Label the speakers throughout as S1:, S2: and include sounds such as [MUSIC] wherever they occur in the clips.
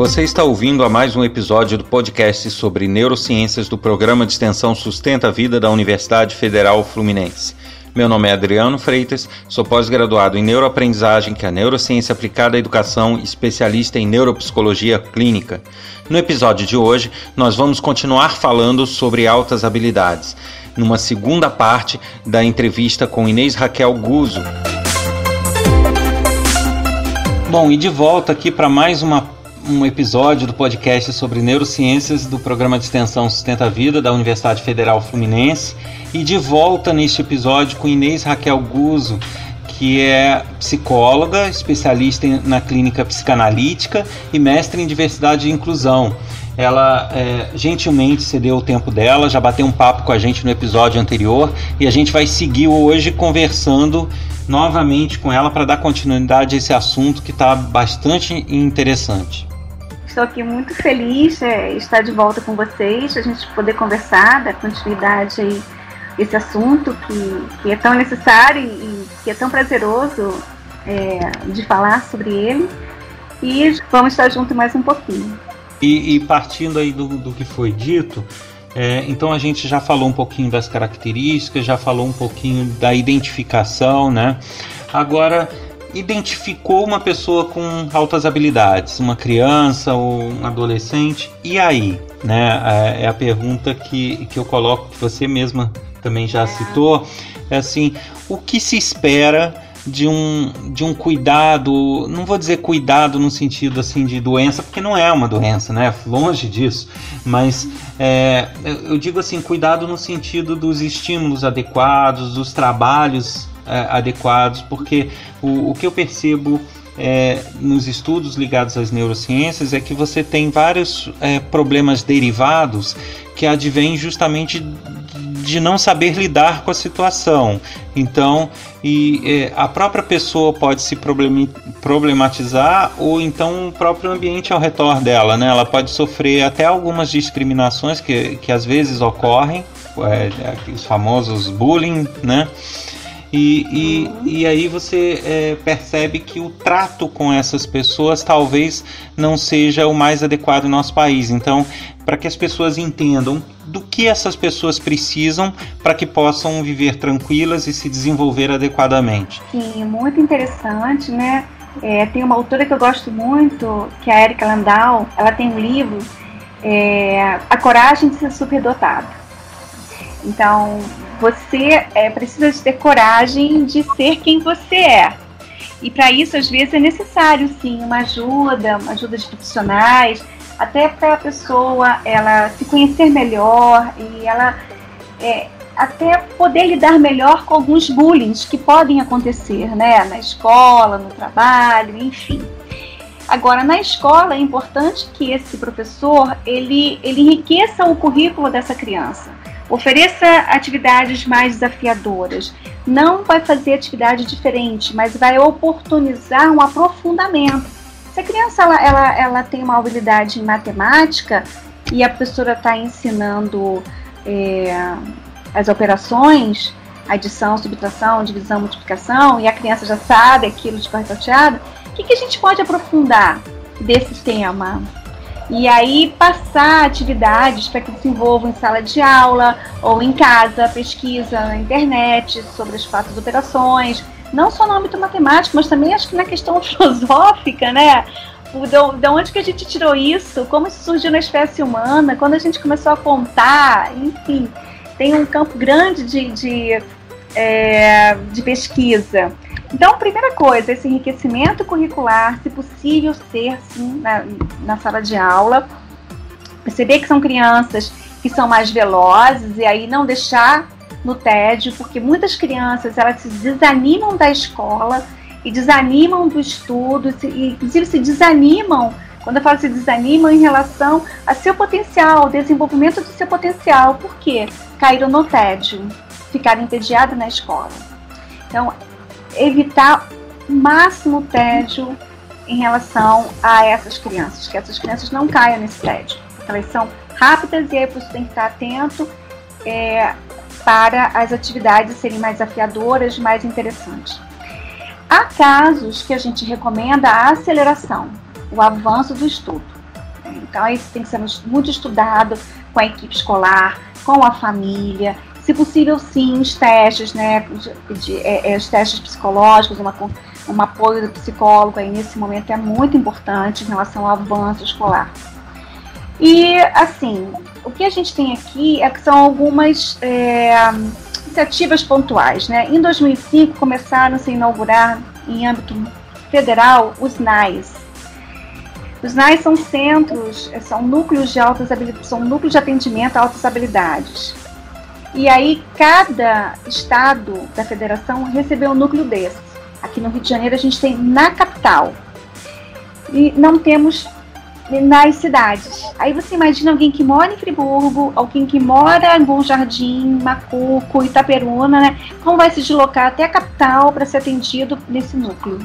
S1: Você está ouvindo a mais um episódio do podcast sobre neurociências do programa de extensão Sustenta a Vida da Universidade Federal Fluminense. Meu nome é Adriano Freitas, sou pós-graduado em neuroaprendizagem, que é a neurociência aplicada à educação, especialista em neuropsicologia clínica. No episódio de hoje, nós vamos continuar falando sobre altas habilidades, numa segunda parte da entrevista com Inês Raquel Guzzo. Bom, e de volta aqui para mais uma um episódio do podcast sobre neurociências do programa de extensão Sustenta a Vida da Universidade Federal Fluminense e de volta neste episódio com Inês Raquel Guzzo, que é psicóloga, especialista na clínica psicanalítica e mestre em diversidade e inclusão. Ela é, gentilmente cedeu o tempo dela, já bateu um papo com a gente no episódio anterior e a gente vai seguir hoje conversando novamente com ela para dar continuidade a esse assunto que está bastante interessante.
S2: Estou aqui muito feliz é, estar de volta com vocês, a gente poder conversar, dar continuidade aí esse assunto que, que é tão necessário e que é tão prazeroso é, de falar sobre ele. E vamos estar juntos mais um pouquinho.
S1: E, e partindo aí do, do que foi dito, é, então a gente já falou um pouquinho das características, já falou um pouquinho da identificação, né? Agora identificou uma pessoa com altas habilidades, uma criança ou um adolescente, e aí? Né? É, é a pergunta que, que eu coloco, que você mesma também já citou, é assim, o que se espera de um, de um cuidado, não vou dizer cuidado no sentido assim de doença, porque não é uma doença, né? Longe disso, mas é, eu digo assim, cuidado no sentido dos estímulos adequados, dos trabalhos é, adequados, porque o, o que eu percebo é, nos estudos ligados às neurociências é que você tem vários é, problemas derivados que advêm justamente de não saber lidar com a situação. Então, e, é, a própria pessoa pode se problematizar ou então o próprio ambiente ao redor dela, né? Ela pode sofrer até algumas discriminações que, que às vezes ocorrem, é, os famosos bullying, né? E, e, e aí você é, percebe que o trato com essas pessoas talvez não seja o mais adequado no nosso país. Então, para que as pessoas entendam do que essas pessoas precisam para que possam viver tranquilas e se desenvolver adequadamente.
S2: Sim, muito interessante, né? É, tem uma autora que eu gosto muito, que é a Erika Landau. Ela tem um livro, é, A Coragem de Ser Superdotado. Então, você é, precisa de ter coragem de ser quem você é. E para isso, às vezes, é necessário sim uma ajuda, uma ajuda de profissionais, até para a pessoa ela se conhecer melhor e ela é, até poder lidar melhor com alguns bullying que podem acontecer, né, na escola, no trabalho, enfim. Agora, na escola é importante que esse professor ele, ele enriqueça o currículo dessa criança. Ofereça atividades mais desafiadoras. Não vai fazer atividade diferente, mas vai oportunizar um aprofundamento. Se a criança ela, ela, ela tem uma habilidade em matemática e a professora está ensinando é, as operações, adição, subtração, divisão, multiplicação, e a criança já sabe aquilo de cor o que, que a gente pode aprofundar desse tema? E aí passar atividades para que desenvolvam em sala de aula ou em casa, pesquisa na internet sobre as quatro operações, não só no âmbito matemático, mas também acho que na questão [LAUGHS] filosófica, né? De onde que a gente tirou isso? Como isso surgiu na espécie humana? Quando a gente começou a contar? Enfim, tem um campo grande de, de, é, de pesquisa. Então, primeira coisa, esse enriquecimento curricular, se possível ser sim na, na sala de aula, perceber que são crianças que são mais velozes e aí não deixar no tédio, porque muitas crianças elas se desanimam da escola e desanimam do estudo, e inclusive se desanimam, quando eu falo se desanimam em relação a seu potencial, desenvolvimento do seu potencial, por quê? Caíram no tédio, ficaram entediados na escola. Então, evitar o máximo tédio em relação a essas crianças, que essas crianças não caiam nesse tédio. Elas são rápidas e aí você tem que estar atento é, para as atividades serem mais desafiadoras, mais interessantes. Há casos que a gente recomenda a aceleração, o avanço do estudo. Então, isso tem que ser muito estudado com a equipe escolar, com a família, se possível, sim, os testes, né, de, de, é, é, os testes psicológicos, uma, um apoio do psicólogo aí nesse momento é muito importante em relação ao avanço escolar. E, assim, o que a gente tem aqui é que são algumas é, iniciativas pontuais, né? Em 2005 começaram -se a inaugurar em âmbito federal os NAIs. Os NAIs são centros, são núcleos de altas são núcleos de atendimento a altas habilidades. E aí cada estado da federação recebeu um núcleo desses. Aqui no Rio de Janeiro a gente tem na capital. E não temos nas cidades. Aí você imagina alguém que mora em Friburgo, alguém que mora em Bom Jardim, Macuco, Itaperuna, né? Como vai se deslocar até a capital para ser atendido nesse núcleo?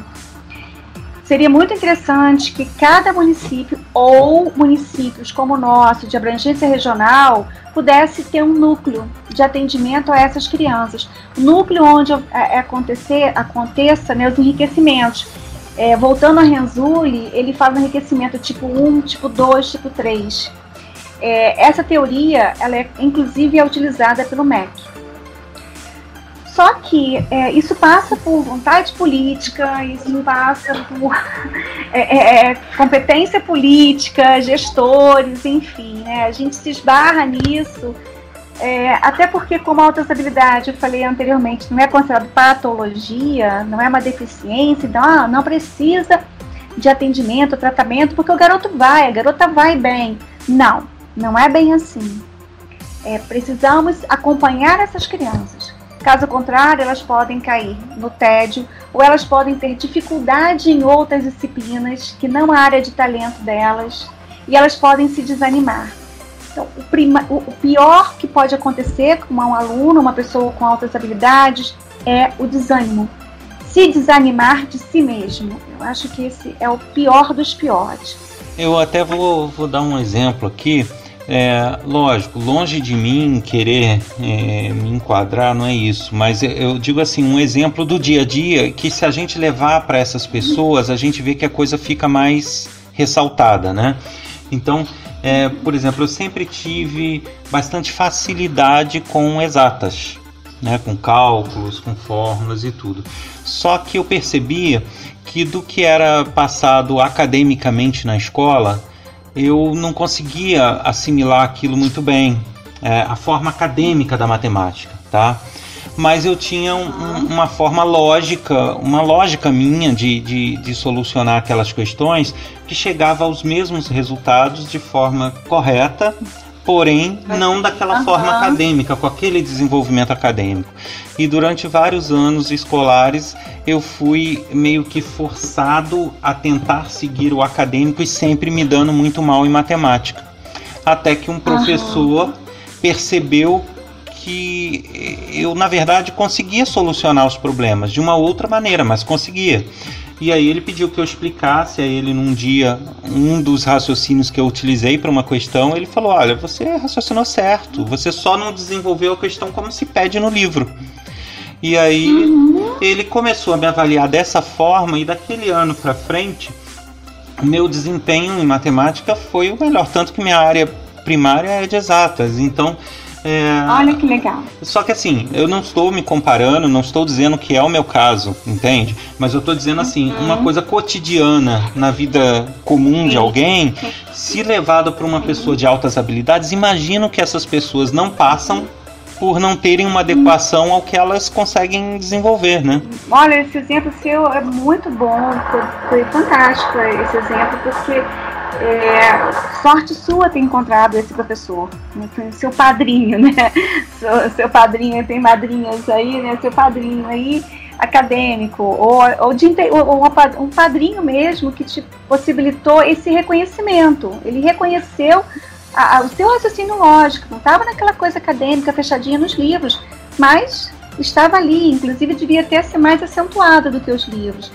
S2: Seria muito interessante que cada município ou municípios como o nosso, de abrangência regional, pudesse ter um núcleo de atendimento a essas crianças. Núcleo onde é, é acontecer, aconteça né, os enriquecimentos. É, voltando a Renzulli, ele fala no enriquecimento tipo 1, tipo 2, tipo 3. É, essa teoria, ela é, inclusive, é utilizada pelo MEC. Só que é, isso passa por vontade política, isso passa por [LAUGHS] é, é, é, competência política, gestores, enfim, né? a gente se esbarra nisso. É, até porque, como a autossabilidade, eu falei anteriormente, não é considerado patologia, não é uma deficiência, então ah, não precisa de atendimento, tratamento, porque o garoto vai, a garota vai bem. Não, não é bem assim. É, precisamos acompanhar essas crianças. Caso contrário, elas podem cair no tédio ou elas podem ter dificuldade em outras disciplinas que não a área de talento delas e elas podem se desanimar. Então, o, prima, o, pior que pode acontecer com um aluno, uma pessoa com altas habilidades, é o desânimo. Se desanimar de si mesmo. Eu acho que esse é o pior dos piores.
S1: Eu até vou, vou dar um exemplo aqui. É, lógico, longe de mim querer é, me enquadrar, não é isso, mas eu digo assim, um exemplo do dia a dia que se a gente levar para essas pessoas, a gente vê que a coisa fica mais ressaltada, né? Então, é, por exemplo, eu sempre tive bastante facilidade com exatas, né, com cálculos, com fórmulas e tudo. Só que eu percebia que do que era passado academicamente na escola, eu não conseguia assimilar aquilo muito bem, é, a forma acadêmica da matemática, tá? Mas eu tinha um, um, uma forma lógica, uma lógica minha de, de, de solucionar aquelas questões que chegava aos mesmos resultados de forma correta, porém não daquela uhum. forma acadêmica, com aquele desenvolvimento acadêmico. E durante vários anos escolares eu fui meio que forçado a tentar seguir o acadêmico e sempre me dando muito mal em matemática. Até que um professor uhum. percebeu que eu, na verdade, conseguia solucionar os problemas de uma outra maneira, mas conseguia. E aí ele pediu que eu explicasse a ele num dia um dos raciocínios que eu utilizei para uma questão. Ele falou: Olha, você raciocinou certo, você só não desenvolveu a questão como se pede no livro. E aí uhum. ele começou a me avaliar dessa forma, e daquele ano para frente, o meu desempenho em matemática foi o melhor. Tanto que minha área primária é de exatas. Então
S2: é... Olha que legal.
S1: Só que assim, eu não estou me comparando, não estou dizendo que é o meu caso, entende? Mas eu estou dizendo assim, uhum. uma coisa cotidiana na vida comum de alguém, se levado para uma pessoa de altas habilidades, imagino que essas pessoas não passam por não terem uma adequação ao que elas conseguem desenvolver, né?
S2: Olha, esse exemplo seu é muito bom, foi, foi fantástico esse exemplo, porque é, sorte sua ter encontrado esse professor, né? seu padrinho, né? [LAUGHS] Seu, seu, padrinho, tem madrinhas aí, né? Seu padrinho aí acadêmico, ou, ou, de, ou um padrinho mesmo que te possibilitou esse reconhecimento. Ele reconheceu a, a, o seu raciocínio lógico, não estava naquela coisa acadêmica fechadinha nos livros, mas estava ali, inclusive devia ter ser mais acentuado do que os livros.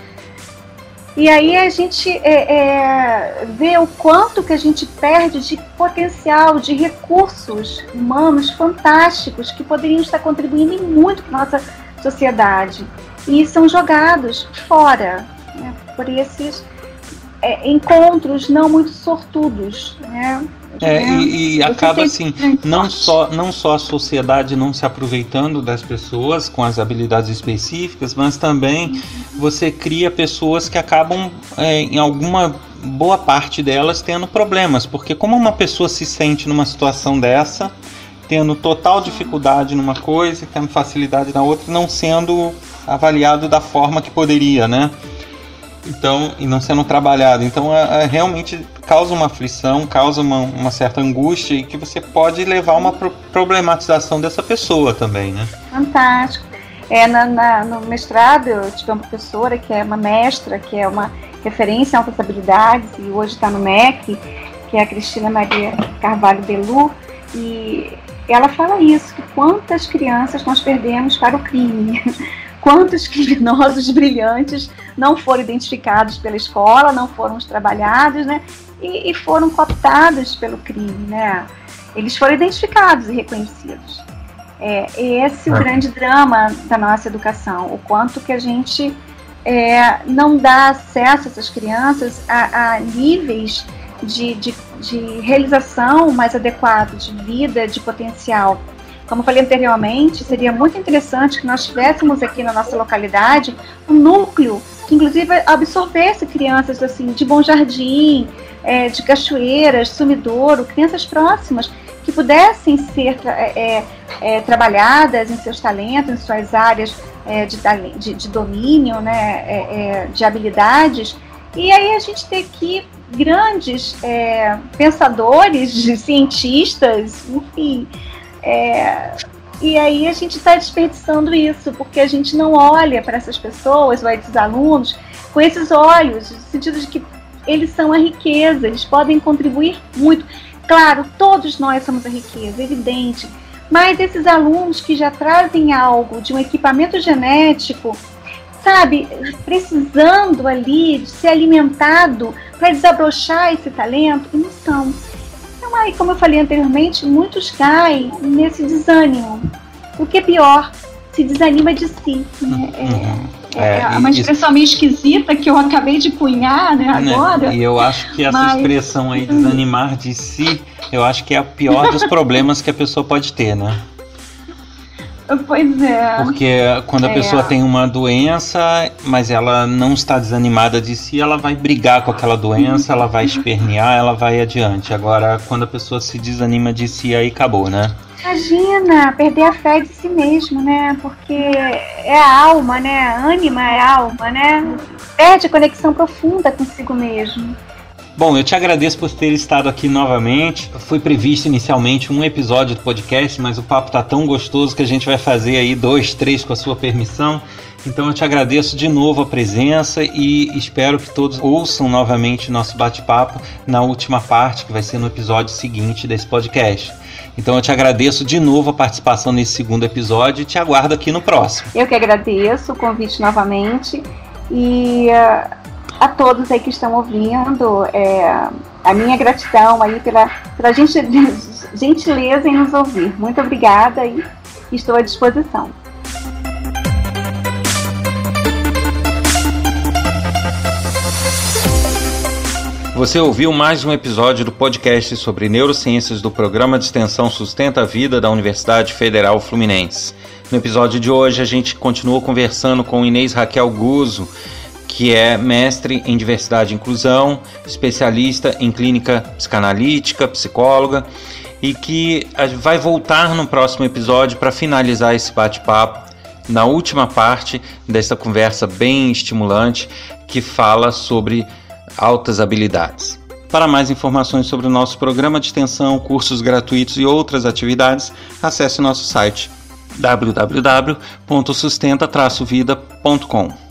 S2: E aí a gente é, é, vê o quanto que a gente perde de potencial, de recursos humanos fantásticos que poderiam estar contribuindo muito para nossa sociedade e são jogados fora né, por esses é, encontros não muito sortudos, né?
S1: É, e, e acaba assim, não só, não só a sociedade não se aproveitando das pessoas com as habilidades específicas, mas também você cria pessoas que acabam, é, em alguma boa parte delas, tendo problemas. Porque como uma pessoa se sente numa situação dessa, tendo total dificuldade numa coisa, tendo facilidade na outra, não sendo avaliado da forma que poderia, né? Então, e não sendo trabalhado. Então, é, é, realmente causa uma aflição, causa uma, uma, certa angústia e que você pode levar uma pro problematização dessa pessoa também, né?
S2: Fantástico. É, na, na, no mestrado, eu tive uma professora que é uma mestra, que é uma referência em altas habilidades e hoje está no MEC, que é a Cristina Maria Carvalho Belu, e ela fala isso, que quantas crianças nós perdemos para o crime. [LAUGHS] Quantos criminosos brilhantes não foram identificados pela escola, não foram trabalhados, né? E, e foram cooptados pelo crime, né? Eles foram identificados e reconhecidos. É, esse é o é. grande drama da nossa educação, o quanto que a gente é, não dá acesso a essas crianças a, a níveis de, de, de realização mais adequado, de vida, de potencial. Como falei anteriormente, seria muito interessante que nós tivéssemos aqui na nossa localidade um núcleo que, inclusive, absorvesse crianças assim de Bom Jardim, é, de Cachoeiras, Sumidouro, crianças próximas que pudessem ser é, é, é, trabalhadas em seus talentos, em suas áreas é, de, de, de, domínio, né, é, de habilidades. E aí a gente tem aqui grandes pensadores, [LAUGHS] cientistas, enfim. É, e aí a gente está desperdiçando isso, porque a gente não olha para essas pessoas, ou esses alunos, com esses olhos, no sentido de que eles são a riqueza, eles podem contribuir muito. Claro, todos nós somos a riqueza, evidente. Mas esses alunos que já trazem algo de um equipamento genético sabe, precisando ali de ser alimentado para desabrochar esse talento, não são. Então, aí, como eu falei anteriormente, muitos caem nesse desânimo. O que é pior, se desanima de si. Né? É, uhum. é, é, uma expressão meio esquisita que eu acabei de cunhar né, né agora.
S1: E eu acho que essa mas... expressão aí, desanimar de si, eu acho que é a pior dos [LAUGHS] problemas que a pessoa pode ter, né? [LAUGHS]
S2: Pois é.
S1: Porque quando a é. pessoa tem uma doença, mas ela não está desanimada de si, ela vai brigar com aquela doença, ela vai espernear, ela vai adiante. Agora, quando a pessoa se desanima de si, aí acabou, né?
S2: Imagina, perder a fé de si mesmo, né? Porque é a alma, né? A ânima é a alma, né? Perde a conexão profunda consigo mesmo.
S1: Bom, eu te agradeço por ter estado aqui novamente. Foi previsto inicialmente um episódio do podcast, mas o papo tá tão gostoso que a gente vai fazer aí dois, três com a sua permissão. Então eu te agradeço de novo a presença e espero que todos ouçam novamente nosso bate-papo na última parte, que vai ser no episódio seguinte desse podcast. Então eu te agradeço de novo a participação nesse segundo episódio e te aguardo aqui no próximo.
S2: Eu que agradeço o convite novamente e uh a todos aí que estão ouvindo. É, a minha gratidão aí pela, pela [LAUGHS] gentileza em nos ouvir. Muito obrigada e estou à disposição.
S1: Você ouviu mais um episódio do podcast sobre neurociências do programa de extensão Sustenta a Vida da Universidade Federal Fluminense. No episódio de hoje, a gente continuou conversando com Inês Raquel Guzo que é mestre em diversidade e inclusão, especialista em clínica psicanalítica, psicóloga, e que vai voltar no próximo episódio para finalizar esse bate-papo na última parte desta conversa bem estimulante que fala sobre altas habilidades. Para mais informações sobre o nosso programa de extensão, cursos gratuitos e outras atividades, acesse nosso site www.sustenta-vida.com.